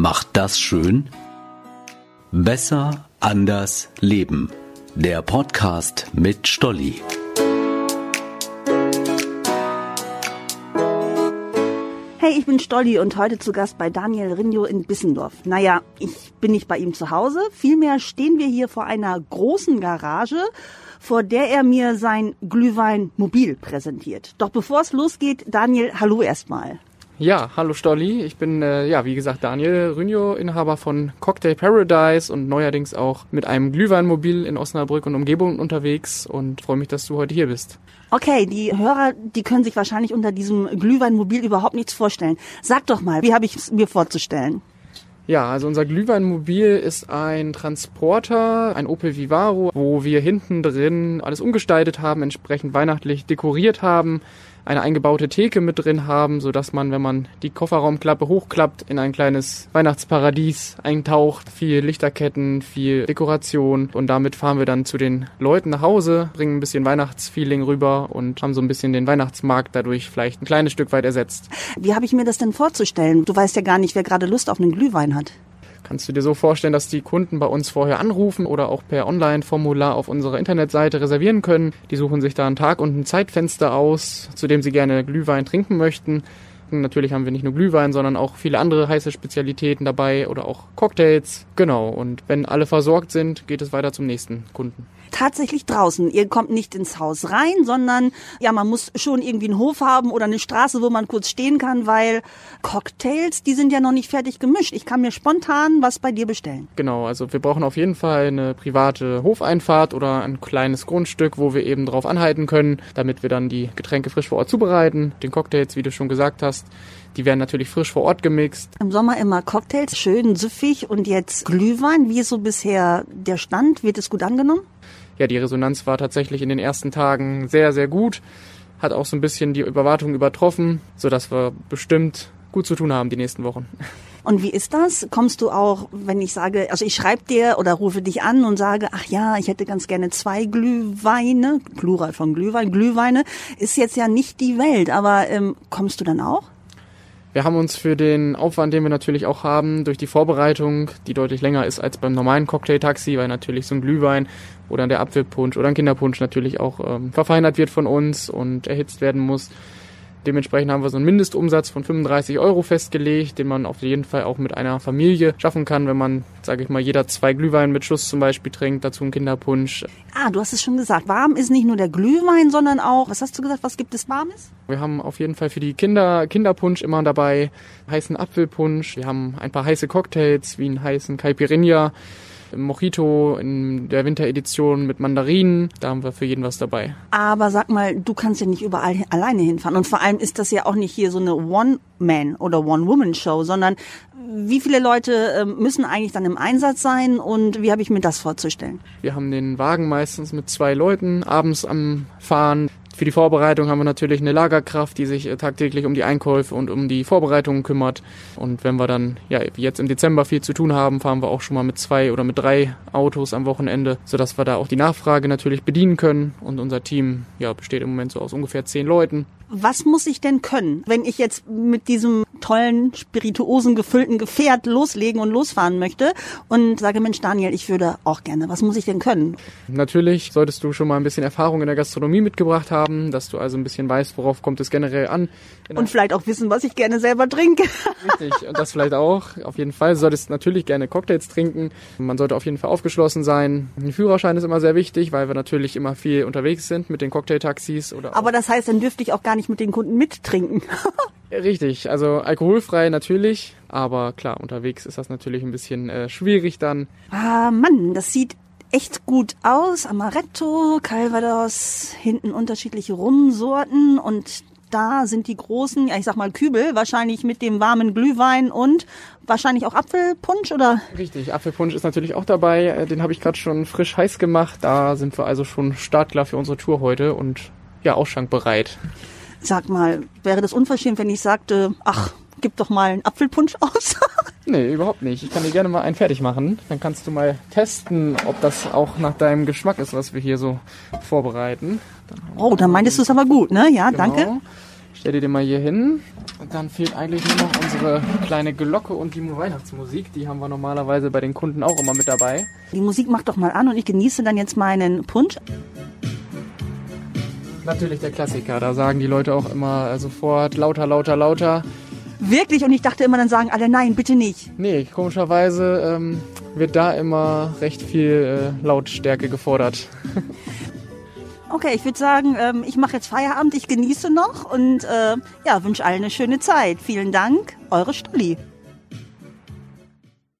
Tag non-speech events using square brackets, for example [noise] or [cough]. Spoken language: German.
macht das schön? Besser, anders, leben. Der Podcast mit Stolli. Hey, ich bin Stolli und heute zu Gast bei Daniel Rinjo in Bissendorf. Naja, ich bin nicht bei ihm zu Hause. Vielmehr stehen wir hier vor einer großen Garage, vor der er mir sein Glühwein Mobil präsentiert. Doch bevor es losgeht, Daniel, hallo erstmal. Ja, hallo Stolli. Ich bin, äh, ja, wie gesagt, Daniel Rynjo, Inhaber von Cocktail Paradise und neuerdings auch mit einem Glühweinmobil in Osnabrück und Umgebung unterwegs und freue mich, dass du heute hier bist. Okay, die Hörer, die können sich wahrscheinlich unter diesem Glühweinmobil überhaupt nichts vorstellen. Sag doch mal, wie habe ich es mir vorzustellen? Ja, also unser Glühweinmobil ist ein Transporter, ein Opel Vivaro, wo wir hinten drin alles umgestaltet haben, entsprechend weihnachtlich dekoriert haben eine eingebaute Theke mit drin haben, so dass man, wenn man die Kofferraumklappe hochklappt, in ein kleines Weihnachtsparadies eintaucht. Viel Lichterketten, viel Dekoration und damit fahren wir dann zu den Leuten nach Hause, bringen ein bisschen Weihnachtsfeeling rüber und haben so ein bisschen den Weihnachtsmarkt dadurch vielleicht ein kleines Stück weit ersetzt. Wie habe ich mir das denn vorzustellen? Du weißt ja gar nicht, wer gerade Lust auf einen Glühwein hat. Kannst du dir so vorstellen, dass die Kunden bei uns vorher anrufen oder auch per Online-Formular auf unserer Internetseite reservieren können? Die suchen sich da einen Tag und ein Zeitfenster aus, zu dem sie gerne Glühwein trinken möchten. Natürlich haben wir nicht nur Glühwein, sondern auch viele andere heiße Spezialitäten dabei oder auch Cocktails. Genau. Und wenn alle versorgt sind, geht es weiter zum nächsten Kunden tatsächlich draußen. Ihr kommt nicht ins Haus rein, sondern ja, man muss schon irgendwie einen Hof haben oder eine Straße, wo man kurz stehen kann, weil Cocktails, die sind ja noch nicht fertig gemischt. Ich kann mir spontan was bei dir bestellen. Genau, also wir brauchen auf jeden Fall eine private Hofeinfahrt oder ein kleines Grundstück, wo wir eben drauf anhalten können, damit wir dann die Getränke frisch vor Ort zubereiten. Den Cocktails, wie du schon gesagt hast, die werden natürlich frisch vor Ort gemixt. Im Sommer immer Cocktails, schön süffig und jetzt Glühwein. Wie ist so bisher der Stand? Wird es gut angenommen? ja, die Resonanz war tatsächlich in den ersten Tagen sehr, sehr gut. Hat auch so ein bisschen die Überwartung übertroffen, sodass wir bestimmt gut zu tun haben die nächsten Wochen. Und wie ist das? Kommst du auch, wenn ich sage, also ich schreibe dir oder rufe dich an und sage, ach ja, ich hätte ganz gerne zwei Glühweine, Plural von Glühwein, Glühweine, ist jetzt ja nicht die Welt, aber ähm, kommst du dann auch? Wir haben uns für den Aufwand, den wir natürlich auch haben, durch die Vorbereitung, die deutlich länger ist als beim normalen Cocktailtaxi, weil natürlich so ein Glühwein oder der Apfelpunsch oder ein Kinderpunsch natürlich auch ähm, verfeinert wird von uns und erhitzt werden muss, Dementsprechend haben wir so einen Mindestumsatz von 35 Euro festgelegt, den man auf jeden Fall auch mit einer Familie schaffen kann, wenn man, sage ich mal, jeder zwei Glühwein mit Schuss zum Beispiel trinkt, dazu einen Kinderpunsch. Ah, du hast es schon gesagt. Warm ist nicht nur der Glühwein, sondern auch, was hast du gesagt, was gibt es Warmes? Wir haben auf jeden Fall für die Kinder Kinderpunsch immer dabei, heißen Apfelpunsch. Wir haben ein paar heiße Cocktails, wie einen heißen Caipirinha. Mojito in der Winteredition mit Mandarinen. Da haben wir für jeden was dabei. Aber sag mal, du kannst ja nicht überall alleine hinfahren. Und vor allem ist das ja auch nicht hier so eine One-Man- oder One-Woman-Show, sondern wie viele Leute ähm, müssen eigentlich dann im Einsatz sein und wie habe ich mir das vorzustellen? Wir haben den Wagen meistens mit zwei Leuten abends am Fahren. Für die Vorbereitung haben wir natürlich eine Lagerkraft, die sich äh, tagtäglich um die Einkäufe und um die Vorbereitungen kümmert. Und wenn wir dann, ja, jetzt im Dezember viel zu tun haben, fahren wir auch schon mal mit zwei oder mit drei Autos am Wochenende, sodass wir da auch die Nachfrage natürlich bedienen können. Und unser Team, ja, besteht im Moment so aus ungefähr zehn Leuten. Was muss ich denn können, wenn ich jetzt mit diesem tollen, spirituosen, gefüllten Gefährt loslegen und losfahren möchte und sage, Mensch, Daniel, ich würde auch gerne. Was muss ich denn können? Natürlich solltest du schon mal ein bisschen Erfahrung in der Gastronomie mitgebracht haben, dass du also ein bisschen weißt, worauf kommt es generell an. Und vielleicht auch wissen, was ich gerne selber trinke. Richtig, und das vielleicht auch. Auf jeden Fall. Du solltest natürlich gerne Cocktails trinken. Man sollte auf jeden Fall aufgeschlossen sein. Ein Führerschein ist immer sehr wichtig, weil wir natürlich immer viel unterwegs sind mit den Cocktailtaxis. Oder Aber das heißt, dann dürfte ich auch gar nicht mit den Kunden mittrinken. Richtig, also alkoholfrei natürlich, aber klar, unterwegs ist das natürlich ein bisschen äh, schwierig dann. Ah, Mann, das sieht echt gut aus. Amaretto, Calvados, hinten unterschiedliche Rumsorten und da sind die großen, ja, ich sag mal Kübel, wahrscheinlich mit dem warmen Glühwein und wahrscheinlich auch Apfelpunsch, oder? Richtig, Apfelpunsch ist natürlich auch dabei. Äh, den habe ich gerade schon frisch heiß gemacht. Da sind wir also schon startklar für unsere Tour heute und ja, ausschankbereit. Sag mal, wäre das unverschämt, wenn ich sagte, ach, gib doch mal einen Apfelpunsch aus? [laughs] nee, überhaupt nicht. Ich kann dir gerne mal einen fertig machen. Dann kannst du mal testen, ob das auch nach deinem Geschmack ist, was wir hier so vorbereiten. Dann oh, dann meintest du es aber gut, ne? Ja, genau. danke. Stell dir den mal hier hin. Und dann fehlt eigentlich nur noch unsere kleine Glocke und die Weihnachtsmusik. Die haben wir normalerweise bei den Kunden auch immer mit dabei. Die Musik macht doch mal an und ich genieße dann jetzt meinen Punsch. Natürlich der Klassiker. Da sagen die Leute auch immer sofort lauter, lauter, lauter. Wirklich? Und ich dachte immer, dann sagen alle, nein, bitte nicht. Nee, komischerweise ähm, wird da immer recht viel äh, Lautstärke gefordert. [laughs] Okay, ich würde sagen, ähm, ich mache jetzt Feierabend, ich genieße noch und äh, ja, wünsche allen eine schöne Zeit. Vielen Dank, eure Stulli.